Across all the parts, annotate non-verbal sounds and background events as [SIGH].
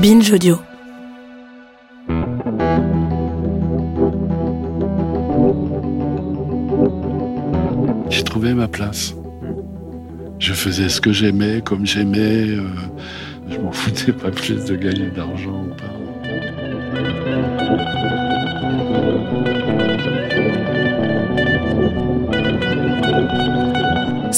Binge Audio. J'ai trouvé ma place. Je faisais ce que j'aimais, comme j'aimais. euh, je m'en foutais pas plus de gagner d'argent ou pas.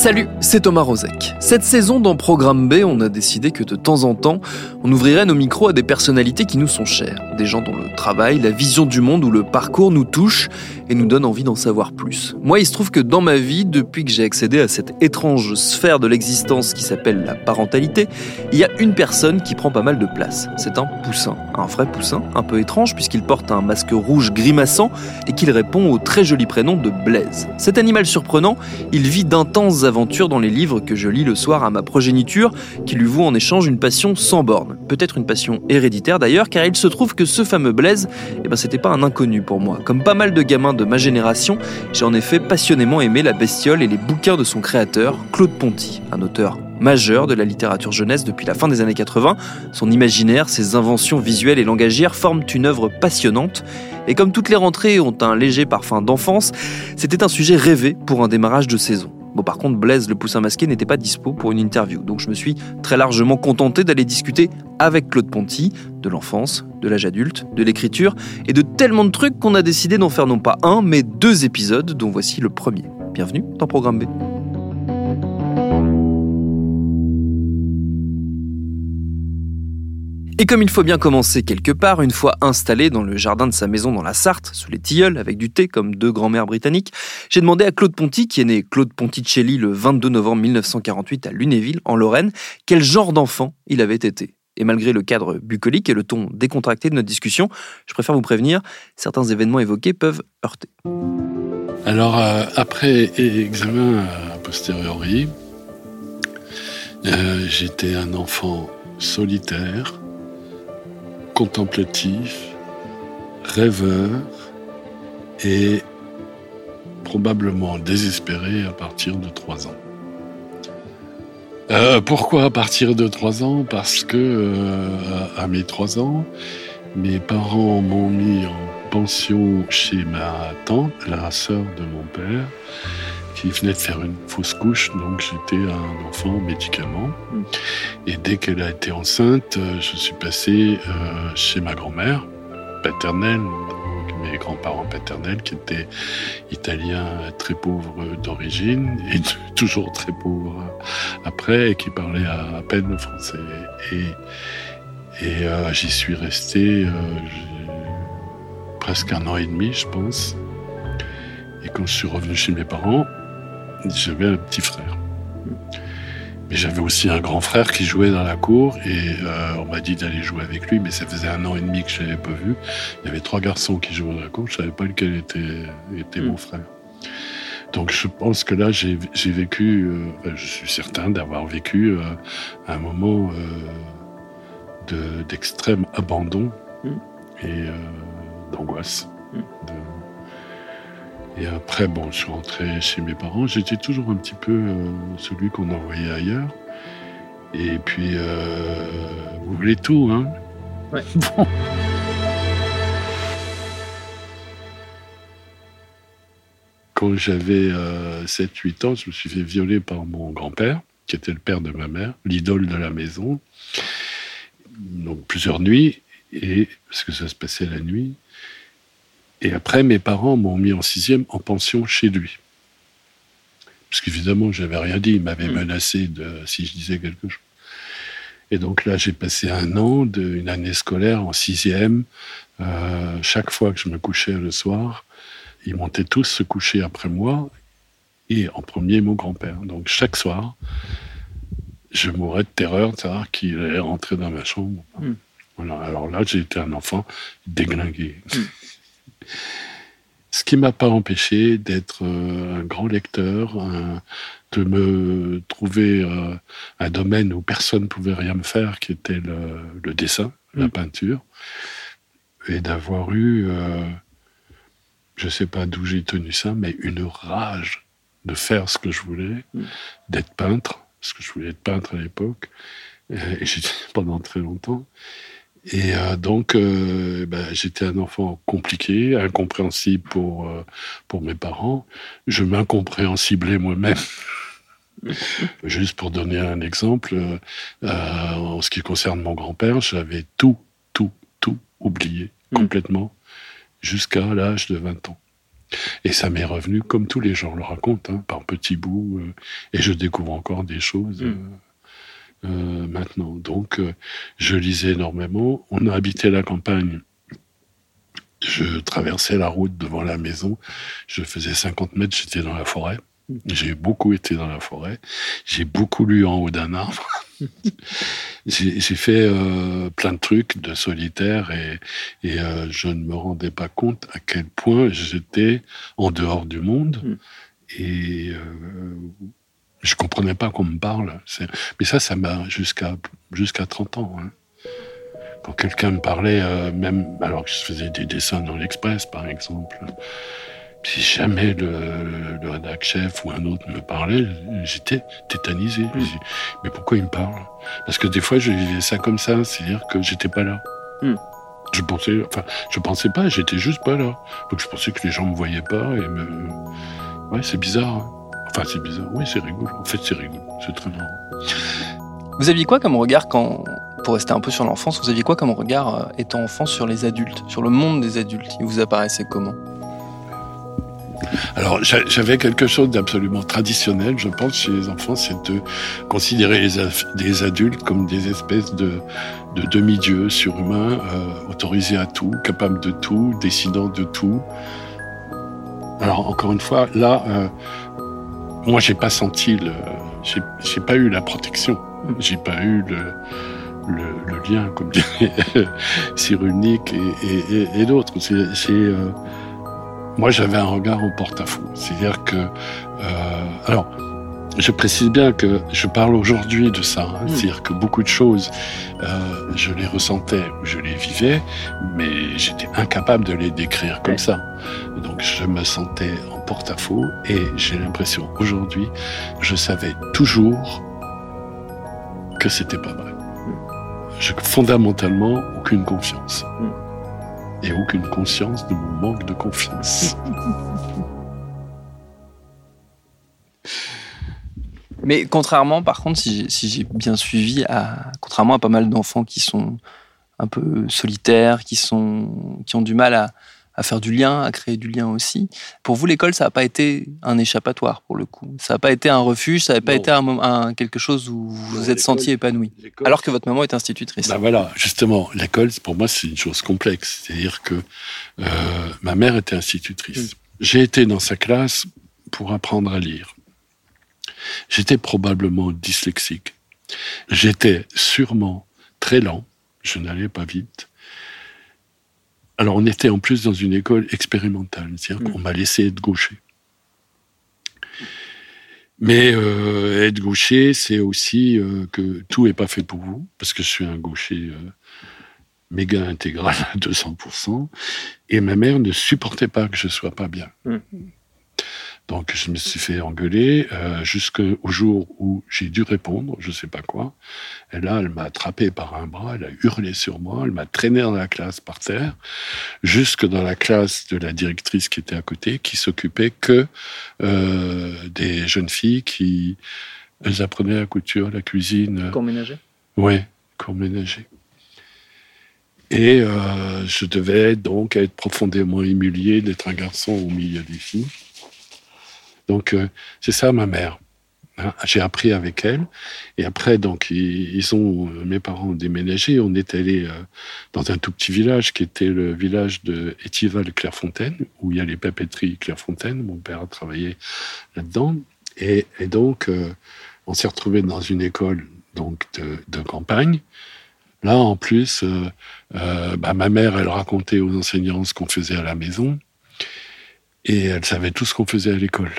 Salut, c'est Thomas Rozek. Cette saison dans Programme B, on a décidé que de temps en temps, on ouvrirait nos micros à des personnalités qui nous sont chères. Des gens dont le travail, la vision du monde ou le parcours nous touchent et nous donnent envie d'en savoir plus. Moi, il se trouve que dans ma vie, depuis que j'ai accédé à cette étrange sphère de l'existence qui s'appelle la parentalité, il y a une personne qui prend pas mal de place. C'est un poussin. Un vrai poussin, un peu étrange puisqu'il porte un masque rouge grimaçant et qu'il répond au très joli prénom de Blaise. Cet animal surprenant, il vit d'intenses dans les livres que je lis le soir à ma progéniture, qui lui vaut en échange une passion sans borne. Peut-être une passion héréditaire d'ailleurs, car il se trouve que ce fameux Blaise, eh ben c'était pas un inconnu pour moi. Comme pas mal de gamins de ma génération, j'ai en effet passionnément aimé la bestiole et les bouquins de son créateur, Claude Ponty, un auteur majeur de la littérature jeunesse depuis la fin des années 80. Son imaginaire, ses inventions visuelles et langagières forment une œuvre passionnante. Et comme toutes les rentrées ont un léger parfum d'enfance, c'était un sujet rêvé pour un démarrage de saison. Bon, par contre, Blaise le poussin masqué n'était pas dispo pour une interview, donc je me suis très largement contenté d'aller discuter avec Claude Ponty de l'enfance, de l'âge adulte, de l'écriture et de tellement de trucs qu'on a décidé d'en faire non pas un, mais deux épisodes, dont voici le premier. Bienvenue dans Programme B. Et comme il faut bien commencer quelque part, une fois installé dans le jardin de sa maison dans la Sarthe, sous les tilleuls, avec du thé comme deux grands-mères britanniques, j'ai demandé à Claude Ponty, qui est né Claude Ponticelli le 22 novembre 1948 à Lunéville, en Lorraine, quel genre d'enfant il avait été. Et malgré le cadre bucolique et le ton décontracté de notre discussion, je préfère vous prévenir, certains événements évoqués peuvent heurter. Alors, euh, après examen a posteriori, euh, j'étais un enfant solitaire, contemplatif, rêveur et probablement désespéré à partir de 3 ans. Euh, pourquoi à partir de 3 ans? Parce que euh, à, mes 3 ans, mes parents m'ont mis en pension chez ma tante, la sœur de mon père, qui venait de faire une fausse couche, donc j'étais un enfant médicament. Et dès qu'elle a été enceinte, euh, je suis passé euh, chez ma grand-mère paternelle, donc mes grands-parents paternels, qui étaient italiens très pauvres d'origine et [LAUGHS] toujours très pauvres après, et qui parlaient à, peine le français. Et, et euh, j'y suis resté euh, presque un an et demi, je pense. Et quand je suis revenu chez mes parents, j'avais un petit frère. Mais j'avais aussi un grand frère qui jouait dans la cour et euh, on m'a dit d'aller jouer avec lui, mais ça faisait un an et demi que je l'avais pas vu. Il y avait trois garçons qui jouaient dans la cour, je savais pas lequel était, était mon frère. Donc je pense que là j'ai vécu, euh, je suis certain d'avoir vécu euh, un moment de- d'extrême abandon et euh, d'angoisse. De- Et après, bon, je suis rentré chez mes parents. J'étais toujours un petit peu euh, celui qu'on envoyait ailleurs. Et puis, euh, vous voulez tout, hein? [LAUGHS] Bon. Quand j'avais 7-8 ans, je me suis fait violer par mon grand-père, qui était le père de ma mère, l'idole de la maison. Donc plusieurs nuits, et, parce que ça se passait la nuit. Et après, mes parents m'ont mis en sixième en pension chez lui. Parce qu'évidemment, j'avais rien dit. Il m'avait menacé de, si je disais quelque chose. Et donc là, j'ai passé un an, de, une année scolaire en sixième. Euh, chaque fois que je me couchais le soir, ils montaient tous se coucher après moi. et en premier mon grand-père. Donc chaque soir, je mourrais de terreur de savoir qu'il allait rentrer dans ma chambre. Hmm. Voilà. Alors là, j'ai été un enfant déglingué. Hmm. Ce qui m'a pas empêché d'être euh, un grand lecteur, de me trouver euh, un domaine où personne ne pouvait rien me faire, qui était le, dessin, la hmm. peinture, et d'avoir eu, euh, je ne sais pas d'où j'ai tenu ça, mais une rage de faire ce que je voulais, d'être peintre, parce que je voulais être peintre à l'époque, et j'étais [LAUGHS] pendant très longtemps. Et euh, donc, euh, ben, j'étais un enfant compliqué, incompréhensible pour, euh, pour mes parents. Je m'incompréhensiblais moi-même. [LAUGHS] Juste pour donner un exemple, en ce qui concerne mon grand-père, j'avais tout, tout, tout oublié mmh. complètement jusqu'à l'âge de 20 ans. Et ça m'est revenu comme tous les gens le racontent, hein, par petits bouts, et je découvre encore des choses. Mmh. Euh, maintenant. Donc, euh, je lisais énormément. On a habité la campagne. Je traversais la route devant la maison. Je faisais 50 mètres, j'étais dans la forêt. J'ai beaucoup été dans la forêt. J'ai beaucoup lu en haut d'un arbre. [LAUGHS] j'ai fait euh, plein de trucs de solitaire et, et je ne me rendais pas compte à quel point j'étais en dehors du monde. Mm. Et je comprenais pas qu'on me parle. Mais ça, ça m'a jusqu'à jusqu'à 30 ans. Hein. Quand quelqu'un me parlait, euh, même alors que je faisais des dessins dans l'Express, par exemple, si jamais le, le rédac chef ou un autre me parlait, j'étais tétanisé. Mm. Mais pourquoi il me parle? Parce que des fois, je vivais ça comme ça, c'est-à-dire que j'étais pas là. Mm. Je pensais, enfin, je pensais pas, j'étais juste pas là. Donc je pensais que les gens me voyaient pas et me. Ouais, c'est bizarre. Hein. Enfin, c'est bizarre. Oui, c'est rigolo. En fait, c'est rigolo. C'est très marrant. Vous aviez quoi comme regard quand, pour rester un peu sur l'enfance, vous aviez quoi comme regard euh, étant enfant sur les adultes, sur le monde des adultes? Il vous apparaissait comment? Alors, j'avais quelque chose d'absolument traditionnel, je pense, chez les enfants, c'est de considérer les, adultes comme des espèces de, demi-dieux surhumains, euh, autorisés à tout, capables de tout, décidant de tout. Alors, encore une fois, là, euh, moi, j'ai pas senti le, j'ai pas eu la protection. J'ai pas eu le, le, le, lien, comme [LAUGHS] dirait Cyrulnik et, et, et d'autres. C'est, euh, moi, j'avais un regard au porte-à-faux. C'est-à-dire que, euh, alors, je précise bien que je parle aujourd'hui de ça. Hein. Mm. C'est-à-dire que beaucoup de choses, euh, je les ressentais ou je les vivais, mais j'étais incapable de les décrire comme ça. Donc je me sentais en porte-à-faux et j'ai l'impression aujourd'hui, je savais toujours que c'était pas vrai. J'ai fondamentalement aucune confiance. Mm. Et aucune conscience de mon manque de confiance. [LAUGHS] Mais contrairement, par contre, si, j'ai bien suivi, à, contrairement à pas mal d'enfants qui sont un peu solitaires, qui, sont, qui ont du mal à, faire du lien, à créer du lien aussi. Pour vous, l'école, ça n'a pas été un échappatoire pour le coup. Ça n'a pas été un refuge, ça n'a pas été un, quelque chose où vous vous êtes senti épanoui. Alors que votre maman est institutrice. Ben voilà, justement, l'école, pour moi, c'est une chose complexe. C'est-à-dire que euh, ma mère était institutrice. Mm. J'ai été dans sa classe pour apprendre à lire. J'étais probablement dyslexique. J'étais sûrement très lent. Je n'allais pas vite. Alors, on était en plus dans une école expérimentale, c'est-à-dire mm. qu'on m'a laissé être gaucher. Mais euh, être gaucher, c'est aussi euh, que tout n'est pas fait pour vous, parce que je suis un gaucher euh, méga intégral à 200%, et ma mère ne supportait pas que je sois pas bien. Mm. Donc je me suis fait engueuler euh, jusqu'au jour où j'ai dû répondre, je sais pas quoi. Et là, elle m'a attrapé par un bras, elle a hurlé sur moi, elle m'a traîné dans la classe par terre, jusque dans la classe de la directrice qui était à côté, qui s'occupait que euh, des jeunes filles qui elles apprenaient la couture, la cuisine. Cours ménager. Oui, cours ménager. Et euh, je devais donc être profondément humilié d'être un garçon au milieu des filles. Donc, euh, c'est ça ma mère. Hein, j'ai appris avec elle. Et après, donc, ils, ont, mes parents ont déménagé. On est allé euh, dans un tout petit village qui était le village de Étival-Clairefontaine, où il y a les papeteries Clairefontaine. Mon père a travaillé là-dedans. Et, donc, euh, on s'est retrouvé dans une école donc de, campagne. Là, en plus, euh, bah, ma mère, elle racontait aux enseignants ce qu'on faisait à la maison. Et elle savait tout ce qu'on faisait à l'école.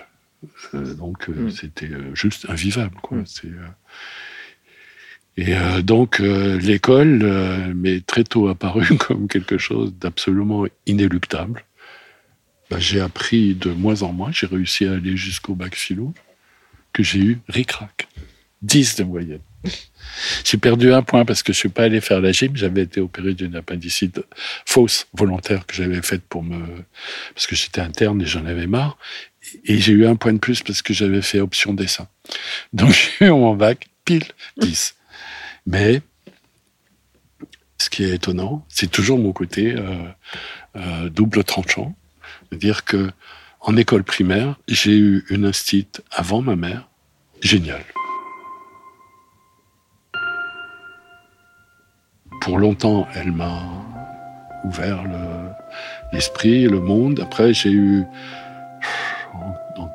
Euh, donc euh, mm. c'était euh, juste invivable. Quoi. Mm. Et donc l'école m'est très tôt apparu [LAUGHS] comme quelque chose d'absolument inéluctable. Bah, j'ai appris de moins en moins. J'ai réussi à aller jusqu'au bac philo, que j'ai eu ric-rac. 10 de moyenne. J'ai perdu un point parce que je suis pas allé faire la gym. J'avais été opéré d'une appendicite fausse, volontaire, que j'avais faite pour me, parce que j'étais interne et j'en avais marre. Et j'ai eu un point de plus parce que j'avais fait option dessin. Donc [LAUGHS] j'ai eu mon bac pile 10. Mais ce qui est étonnant, c'est toujours mon côté euh, euh, double tranchant. C'est-à-dire que en école primaire, j'ai eu une instite avant ma mère, géniale. Pour longtemps, elle m'a ouvert l'esprit, le monde. Après, j'ai eu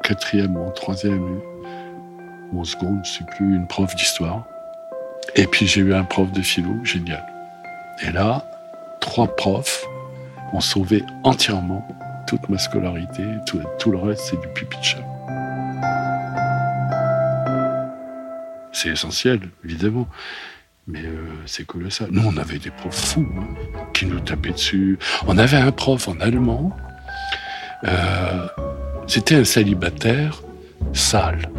quatrième ou en troisième ou en seconde, je sais plus, une prof d'histoire. Et puis j'ai eu un prof de philo, génial. Et là, trois profs ont sauvé entièrement toute ma scolarité. Tout, le reste, c'est du pipi C'est essentiel, évidemment. Mais euh, c'est colossal. Nous, on avait des profs fous hein, qui nous tapaient dessus. On avait un prof en allemand. Euh, c'était un célibataire sale.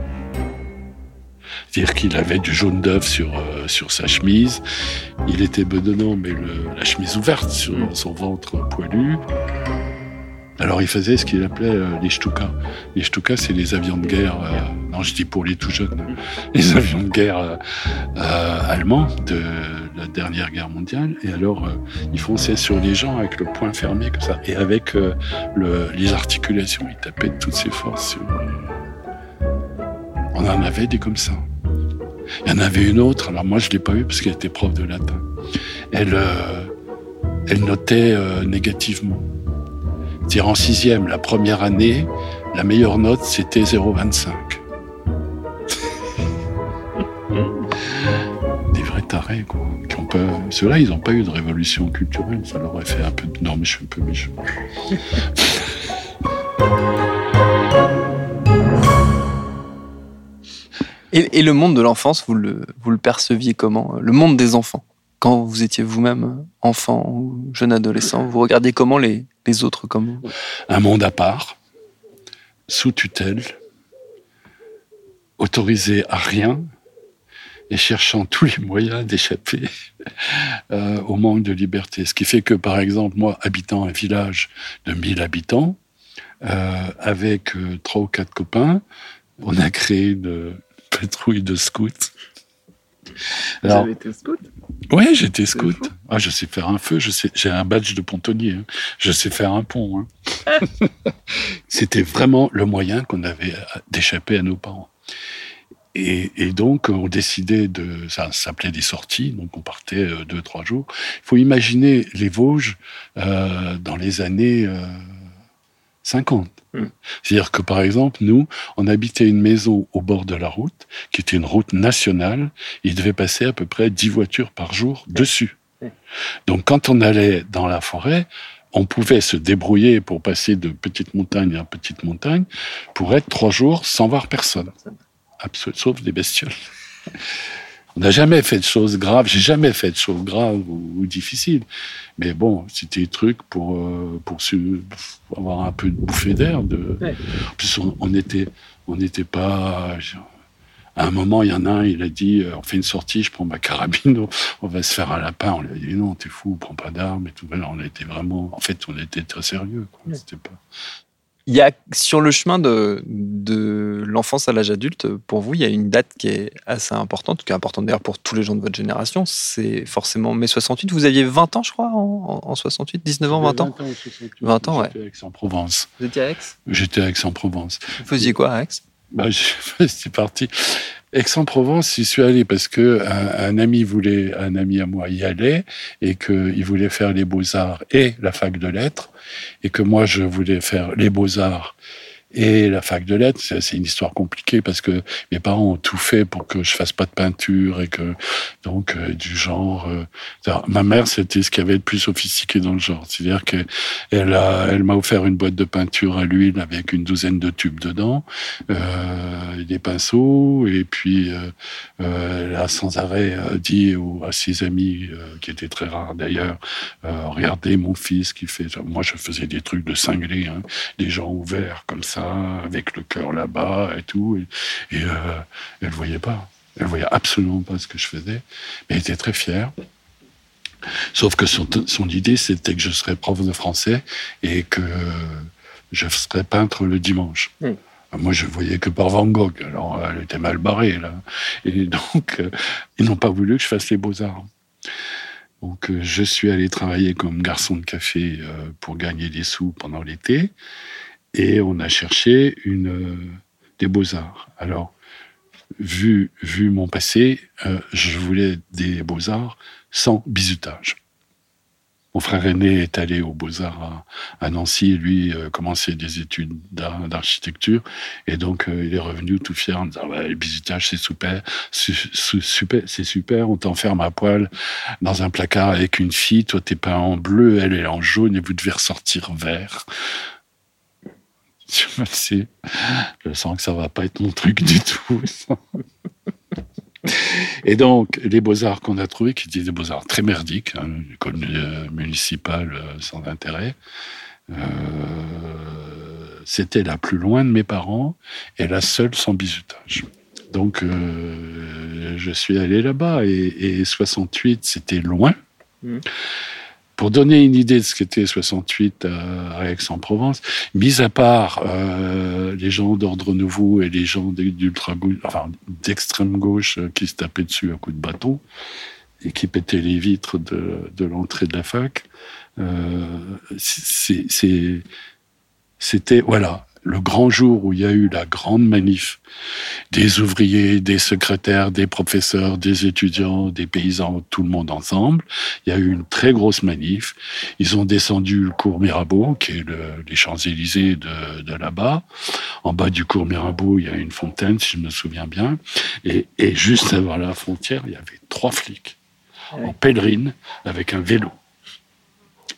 C'est-à-dire qu'il avait du jaune d'œuf sur, euh, sur sa chemise. Il était bedonnant, mais la chemise ouverte sur son ventre poilu. Alors il faisait ce qu'il appelait euh, les Stuka. Les Stuka, c'est les avions de guerre, euh, non je dis pour les tout jeunes, les avions de guerre euh, allemands de la dernière guerre mondiale. Et alors ils fonçaient sur les gens avec le poing fermé comme ça. Et avec le, les articulations, ils tapaient de toutes ses forces. On en avait des comme ça. Il y en avait une autre, alors moi je ne l'ai pas eu parce qu'elle était prof de latin. Elle, elle notait négativement dire en sixième, la première année, la meilleure note, c'était 0,25. [LAUGHS] Des vrais tarés, quoi. Ceux-là, ils n'ont pas eu de révolution culturelle. Ça leur aurait fait un peu de... Non, mais je suis un peu méchant. [LAUGHS] et, le monde de l'enfance, vous le, vous le perceviez comment Le monde des enfants? Quand vous étiez vous-même enfant ou jeune adolescent, vous regardiez comment les, les autres comme Un monde à part, sous tutelle, autorisé à rien et cherchant tous les moyens d'échapper euh, au manque de liberté. Ce qui fait que, par exemple, moi, habitant un village de 1000 habitants, euh, avec euh, trois ou quatre copains, on a créé une patrouille de scouts vous avez été scout? Oui, j'étais scout. Ah, je sais faire un feu, je sais, j'ai un badge de pontonnier. Hein. Je sais faire un pont. Hein. [LAUGHS] C'était vraiment le moyen qu'on avait d'échapper à nos parents. Et, donc, on décidait de. Ça s'appelait des sorties, donc on partait euh, deux, trois jours. Il faut imaginer les Vosges euh, dans les années 50. Euh, hmm. C'est-à-dire que, par exemple, nous, on habitait une maison au bord de la route, qui était une route nationale. Il devait passer à peu près 10 voitures par jour dessus. Donc, quand on allait dans la forêt, on pouvait se débrouiller pour passer de petite montagne à petite montagne pour être trois jours sans voir personne sauf des bestioles. [LAUGHS] On n'a jamais fait de choses graves, j'ai jamais fait de choses graves ou, difficiles. Mais bon, c'était des trucs pour, euh, pour, avoir un peu de bouffée d'air. De... En plus, on n'était on n'était pas. À un moment, il y en a un, il a dit euh, on fait une sortie, je prends ma carabine, on va se faire un lapin. On lui a dit non, t'es fou, prends pas d'armes et tout. on a été vraiment. En fait, on était très sérieux. C'était pas. Il y a sur le chemin de, de l'enfance à l'âge adulte, pour vous, il y a une date qui est assez importante, qui est importante d'ailleurs pour tous les gens de votre génération. C'est forcément mai 68. Vous aviez 20 ans, je crois, en, 68, 19 ans, 20 ans? 20 ans, ouais. J'étais à Aix-en-Provence. Vous étiez à Aix? J'étais à Aix-en-Provence. Vous faisiez quoi à Aix? Bah, C'est [LAUGHS] parti. Aix-en-Provence, j'y suis allé parce que un, ami voulait, un ami à moi y allait et qu'il voulait faire les beaux-arts et la fac de lettres et que moi je voulais faire les beaux-arts et la fac de lettres, c'est une histoire compliquée parce que mes parents ont tout fait pour que je fasse pas de peinture et que donc euh, du genre. Euh, ma mère, c'était ce qu'il y avait de plus sophistiqué dans le genre. C'est-à-dire qu'elle elle m'a offert une boîte de peinture à l'huile avec une douzaine de tubes dedans, euh, des pinceaux et puis euh, elle a sans arrêt dit à ses amis qui étaient très rares d'ailleurs, regardez mon fils qui fait. Moi, je faisais des trucs de cinglé, hein, des gens ouverts comme ça avec le cœur là-bas et tout. Et, euh, elle voyait pas. Elle voyait absolument pas ce que je faisais. Mais elle était très fière. Sauf que son, son idée, c'était que je serais prof de français et que je serais peintre le dimanche. Hmm. Moi, je voyais que par Van Gogh. Alors, elle était mal barrée, là. Et donc, euh, ils n'ont pas voulu que je fasse les beaux-arts. Donc, euh, je suis allé travailler comme garçon de café pour gagner des sous pendant l'été. Et on a cherché une, euh, des beaux-arts. Alors, vu, vu mon passé, euh, je voulais des beaux-arts sans bizutage. Mon frère aîné est allé aux Beaux-Arts à, Nancy lui euh, commençait des études d'architecture. Et donc, il est revenu tout fier en disant ouais, Le bizutage, c'est super, super c'est super. On t'enferme à poil dans un placard avec une fille. Toi, t'es peint en bleu, elle est en jaune et vous devez ressortir vert. Je sens que ça va pas être mon truc du tout. Et donc, les beaux-arts qu'on a trouvés, qui étaient des beaux-arts très merdiques, hein, comme euh, municipal euh, sans intérêt, euh, c'était la plus loin de mes parents et la seule sans bizutage. Donc, je suis allé là-bas et, et 68, c'était loin. Mmh. Pour donner une idée de ce qu'était 68 à Aix-en-Provence, mis à part euh, les gens d'ordre nouveau et les gens d'ultra enfin d'extrême gauche euh, qui se tapaient dessus à coups de bâton et qui pétaient les vitres de, de l'entrée de la fac, euh, c'était voilà le grand jour où il y a eu la grande manif des ouvriers, des secrétaires, des professeurs, des étudiants, des paysans, tout le monde ensemble. Il y a eu une très grosse manif. Ils ont descendu le cours Mirabeau, qui est les Champs-Élysées de, là-bas. En bas du cours Mirabeau, il y a une fontaine, si je me souviens bien. Et, juste avant la frontière, il y avait trois flics en pèlerine avec un vélo.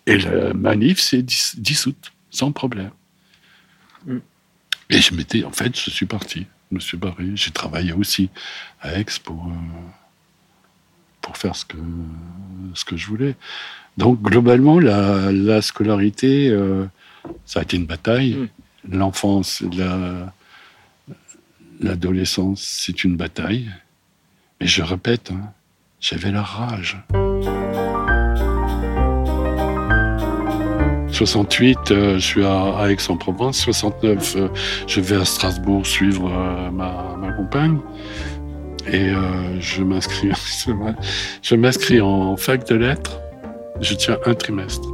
Et la manif s'est dissoute, sans problème. Et je m'étais, en fait, je suis parti. Je me suis barré. J'ai travaillé aussi à Aix pour, euh, pour faire ce que, ce que je voulais. Donc, globalement, la, la scolarité, euh, ça a été une bataille. Mm. L'enfance, la, l'adolescence, c'est une bataille. Mais je répète, hein, j'avais la rage. 68, euh, je suis à, Aix-en-Provence. 69, euh, je vais à Strasbourg suivre euh, ma, ma, compagne. Et je m'inscris, je m'inscris en fac de lettres. Je tiens un trimestre.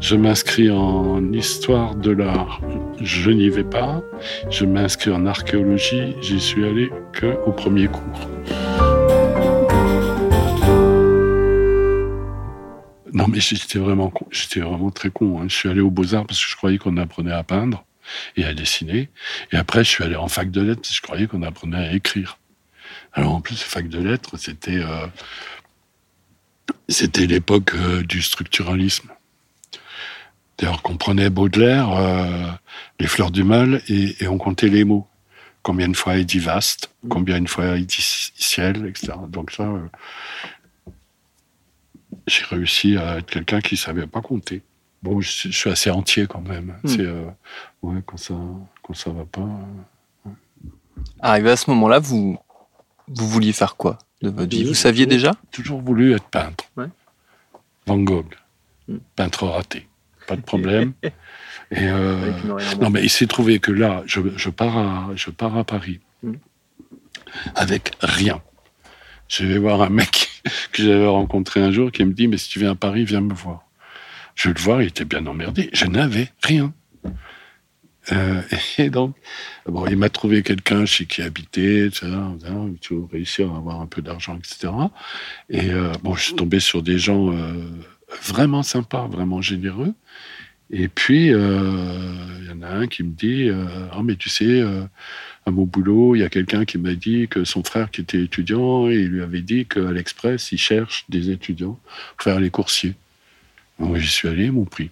Je m'inscris en histoire de l'art. Je n'y vais pas. Je m'inscris en archéologie. J'y suis allé que au premier cours. Non, mais j'étais vraiment, j'étais vraiment très con. Hein. Je suis allé aux Beaux-Arts parce que je croyais qu'on apprenait à peindre et à dessiner. Et après, je suis allé en fac de lettres parce que je croyais qu'on apprenait à écrire. Alors, en plus, fac de lettres, c'était, euh, c'était l'époque euh, du structuralisme. D'ailleurs, qu'on prenait Baudelaire, euh, Les Fleurs du Mal, et, et, on comptait les mots. Combien de fois il dit vaste, combien de fois il dit ciel, etc. Donc ça, j'ai réussi à être quelqu'un qui savait pas compter. Bon, je, suis assez entier quand même. Hmm. C'est euh, ouais, quand ça quand ça va pas. Euh, Arrivé à ce moment-là, vous vous vouliez faire quoi de votre vie? Vous saviez déjà? Toujours voulu être peintre. Van Gogh, hmm. peintre raté, pas de problème. [LAUGHS] Et euh, non, mais il s'est trouvé que là, je, je, pars à je pars à Paris hmm. avec rien. Je vais voir un mec [LAUGHS] que j'avais rencontré un jour qui me dit, mais si tu viens à Paris, viens me voir. Je vais le voir, il était bien emmerdé. Je n'avais rien. Euh, [LAUGHS] et donc, bon, il m'a trouvé quelqu'un chez qui habiter. Tu réussir à avoir un peu d'argent, etc. Et euh, bon, je suis tombé sur des gens euh, vraiment sympas, vraiment généreux. Et puis, il y en a un qui me dit Ah, mais tu sais, à mon boulot, il y a quelqu'un qui m'a dit que son frère, qui était étudiant, il lui avait dit qu'à l'Express, il cherche des étudiants pour faire les coursiers. Donc, j'y suis allé, ils m'ont pris.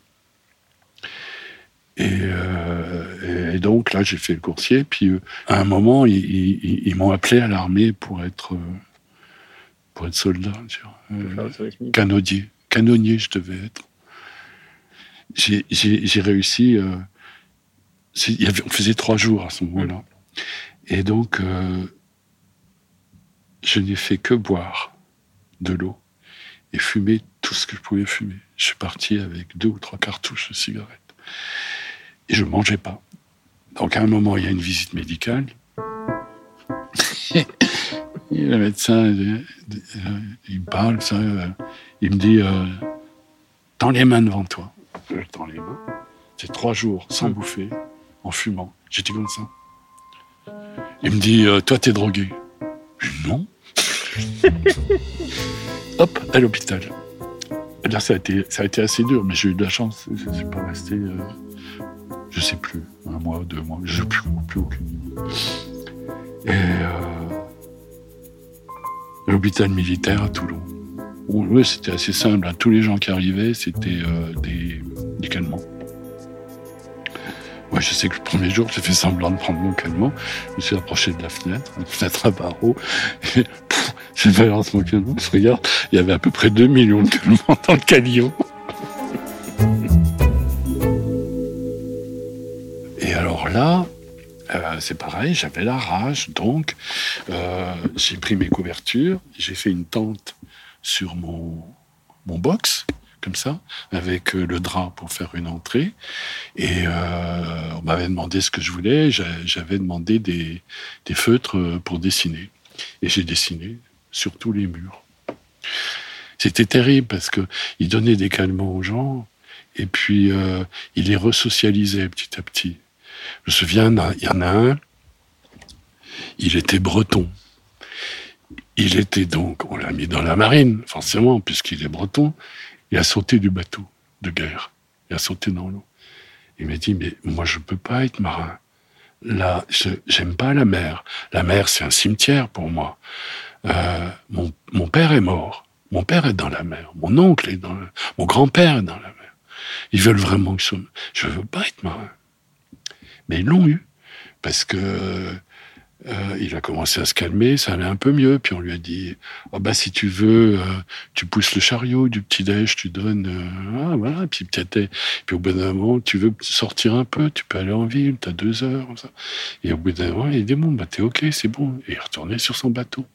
Euh, et, donc là, j'ai fait le coursier. Puis euh, à un moment, ils, m'ont appelé à l'armée pour être euh, pour être soldat, canonnier, canonnier, je devais être. J'ai réussi. on faisait trois jours à ce moment-là, et donc je n'ai fait que boire de l'eau et fumer tout ce que je pouvais fumer. Je suis parti avec deux ou trois cartouches de cigarettes. Et je ne mangeais pas. Donc à un moment, il y a une visite médicale. [LAUGHS] et le médecin, il me parle, ça, il me dit euh, Tends les mains devant toi. Je tends les mains. C'est trois jours sans hmm. bouffer, en fumant. J'étais comme ça? Il me dit euh, Toi, t'es drogué. Je Non. [LAUGHS] Hop, à l'hôpital. Là, ça a, été, ça a été assez dur, mais j'ai eu de la chance. Je ne suis pas resté. Euh, je sais plus, un mois, deux mois, je n'ai plus, plus aucune idée. Et euh, l'hôpital militaire à Toulon. Oui, c'était assez simple. Hein. Tous les gens qui arrivaient, c'était euh, des, des calmants. Moi, je sais que le premier jour, j'ai fait semblant de prendre mon calmant. Je me suis approché de la fenêtre, une fenêtre à barreaux. Et j'ai fait lancer mon calmant. Je regarde, il y avait à peu près 2 millions de calmants dans le caliot. là, euh, c'est pareil, j'avais la rage, donc euh, j'ai pris mes couvertures, j'ai fait une tente sur mon box, comme ça, avec euh, le drap pour faire une entrée. Et on m'avait demandé ce que je voulais, j'avais demandé des, feutres pour dessiner. Et j'ai dessiné sur tous les murs. C'était terrible parce que il donnait des calmants aux gens et puis il les resocialisait petit à petit. Je me souviens, il y en a un, il était breton. Il était donc, on l'a mis dans la marine, forcément, puisqu'il est breton. Il a sauté du bateau de guerre. Il a sauté dans l'eau. Il m'a dit, mais moi, je ne peux pas être marin. Là, j'aime pas la mer. La mer, c'est un cimetière pour moi. Euh, mon, père est mort. Mon père est dans la mer. Mon oncle est dans la... Mon grand-père est dans la mer. Ils veulent vraiment que je... Je veux pas être marin. Mais ils l'ont eu. Parce que euh, il a commencé à se calmer, ça allait un peu mieux. Puis on lui a dit oh bah si tu veux, euh, tu pousses le chariot du petit déj, tu donnes euh, ah voilà. Puis peut-être puis au bout d'un moment, tu veux sortir un peu, tu peux aller en ville, tu as deux heures. Et au bout d'un moment, il a dit bon bah t'es ok, c'est bon. Et il est sur son bateau.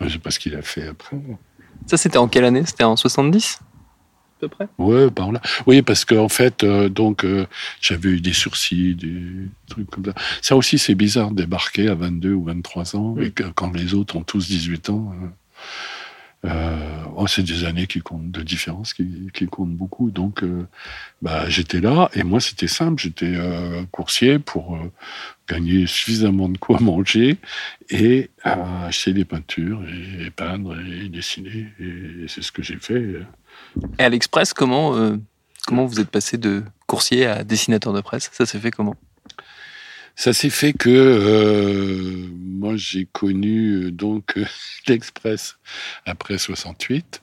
Je sais pas ce qu'il a fait après. Ça c'était en quelle année? C'était en 70 peu près Ouais, par là. Oui, parce qu'en en fait, euh, donc, euh, j'avais eu des sursis, des trucs comme ça. Ça aussi, c'est bizarre de débarquer à 22 ou 23 ans, et quand les autres ont tous 18 ans. Euh, oh, c'est des années qui comptent, de différence qui, qui comptent beaucoup. Donc, bah, j'étais là, et moi, c'était simple. J'étais coursier pour gagner suffisamment de quoi [LAUGHS] manger et acheter des peintures et, peindre et dessiner. Et c'est ce que j'ai fait. Et à l'Express, comment, euh, comment vous êtes passé de coursier à dessinateur de presse? Ça s'est fait comment? Ça s'est fait que euh, moi j'ai connu euh, donc [LAUGHS] l'Express après 68.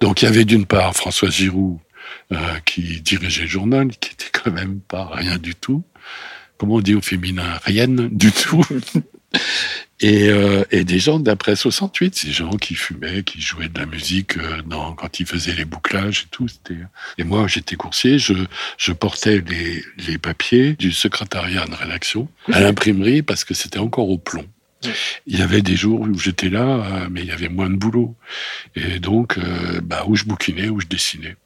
Donc il y avait d'une part François Giroud qui dirigeait le journal, qui était quand même pas rien du tout. Comment on dit au féminin? Rien du tout. [LAUGHS] Et, euh, et, des gens d'après 68, ces gens qui fumaient, qui jouaient de la musique euh, dans, quand ils faisaient les bouclages et tout. Et moi, j'étais coursier, je, je portais les, les papiers du secrétariat de rédaction à l'imprimerie parce que c'était encore au plomb. Il y avait des jours où j'étais là, euh, mais il y avait moins de boulot. Et donc, euh, bah, où je bouquinais, où je dessinais.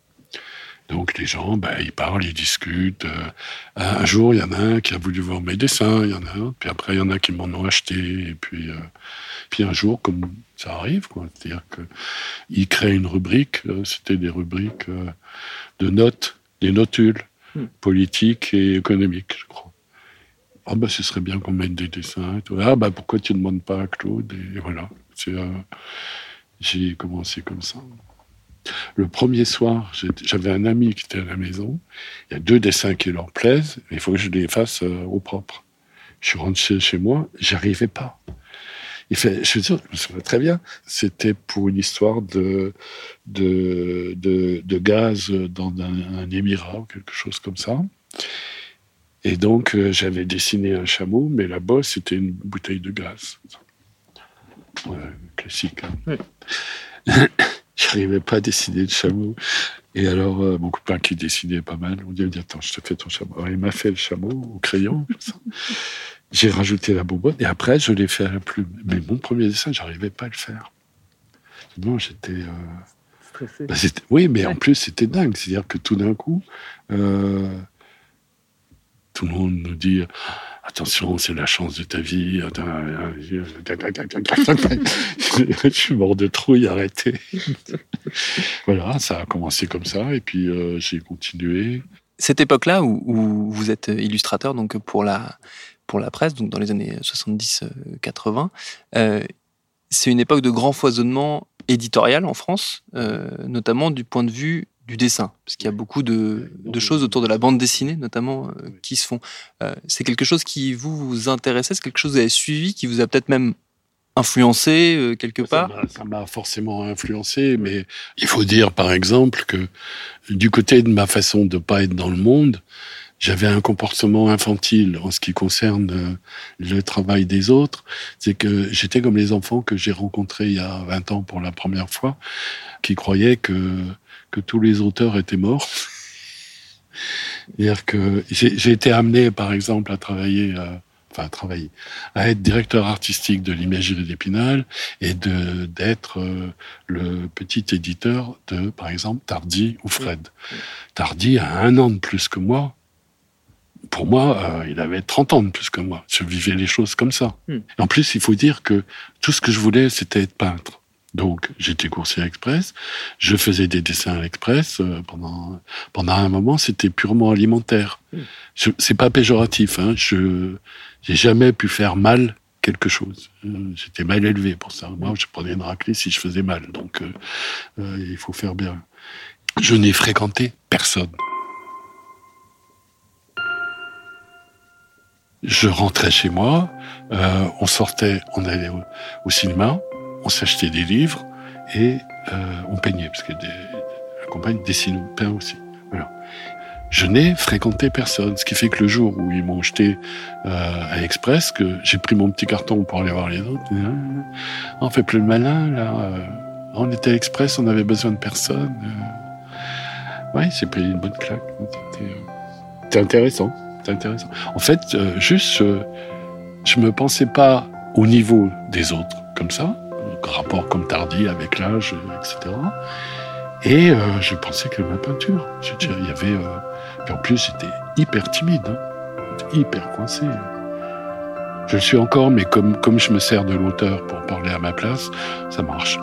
Donc les gens, ben, ils parlent, ils discutent. Euh, un jour, il y en a un qui a voulu voir mes dessins, il y en a un, puis après, il y en a qui m'en ont acheté. Et puis, euh, puis un jour, comme ça arrive, quoi, c'est-à-dire qu'ils créent une rubrique, euh, c'était des rubriques de notes, des notules. hmm. politique et économique, je crois. Ah bah ce serait bien qu'on mette des dessins. Ah bah pourquoi tu ne demandes pas à Claude Et voilà. Euh, j'ai commencé comme ça. Le premier soir, j'avais un ami qui était à la maison. Il y a deux dessins qui leur plaisent. Il faut que je les fasse euh, au propre. Je suis rentré chez moi, j'arrivais pas. Il fait, je veux dire, très bien. C'était pour une histoire de, de, de, gaz dans un, émirat ou quelque chose comme ça. Et donc, euh, j'avais dessiné un chameau, mais la bosse, c'était une bouteille de gaz. classique. Hein. [LAUGHS] J'arrivais pas à dessiner le chameau. Et alors, euh, mon copain qui dessinait pas mal, on dit, attends, je te fais ton chameau. Alors, il m'a fait le chameau au crayon. J'ai rajouté la bonbonne et après, je l'ai fait à la plume. Mais mon premier dessin, j'arrivais pas à le faire. Non, j'étais... Euh... Bah, oui, mais en plus, c'était dingue. C'est-à-dire que tout d'un coup, euh, tout le monde nous dit attention, c'est la chance de ta vie. Je suis mort de trouille, arrêtez. voilà, ça a commencé comme ça, et puis euh, j'ai continué. Cette époque-là où, vous êtes illustrateur donc pour la pour la presse, donc dans les années 70-80, euh, c'est une époque de grand foisonnement éditorial en France, euh, notamment du point de vue du dessin, parce qu'il y a beaucoup de, choses autour de la bande dessinée, notamment, euh, qui se font. Euh, c'est quelque chose qui vous, vous intéressait, c'est quelque chose que vous avez suivi, qui vous a peut-être même influencé euh, quelque part Ça m'a forcément influencé, mais il faut dire, par exemple, que du côté de ma façon de pas être dans le monde, j'avais un comportement infantile en ce qui concerne le travail des autres. C'est que j'étais comme les enfants que j'ai rencontrés il y a 20 ans pour la première fois, qui croyaient que que tous les auteurs étaient morts. C'est-à-dire que j'ai été amené, par exemple, à travailler, euh, enfin à travailler, à être directeur artistique de l'imagerie d'Épinal et de d'être euh, le petit éditeur de, par exemple, Tardy ou Fred. Tardy a un an de plus que moi. Pour moi, euh, il avait 30 ans de plus que moi. Je vivais les choses comme ça. Hmm. En plus, il faut dire que tout ce que je voulais, c'était être peintre. Donc, j'étais coursier express. Je faisais des dessins à l'express. Euh, pendant, pendant un moment, c'était purement alimentaire. Ce C'est pas péjoratif. Hein. Je j'ai jamais pu faire mal quelque chose. Euh, j'étais mal élevé pour ça. Moi, je prenais une raclée si je faisais mal. Donc, euh, il faut faire bien. Je n'ai fréquenté personne. Je rentrais chez moi. on sortait, on allait au cinéma on s'achetait des livres et euh, on peignait, parce que des, la compagne dessine ou peint aussi. Voilà. Je n'ai fréquenté personne, ce qui fait que le jour où ils m'ont jeté euh, à Express, que j'ai pris mon petit carton pour aller voir les autres, ah, on fait plus le malin, là. Euh, on était à Express, on avait besoin de personne. Euh. Ouais, c'est pris une bonne claque. C'était intéressant. intéressant. En fait, juste, je me pensais pas au niveau des autres, comme ça rapport comme Tardy avec l'âge, etc. Et euh, je pensais que ma peinture, il y avait, euh, en plus j'étais hyper timide, hein. hyper coincé. Je le suis encore, mais comme, comme je me sers de l'auteur pour parler à ma place, ça marche.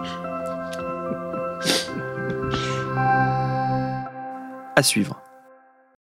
À suivre.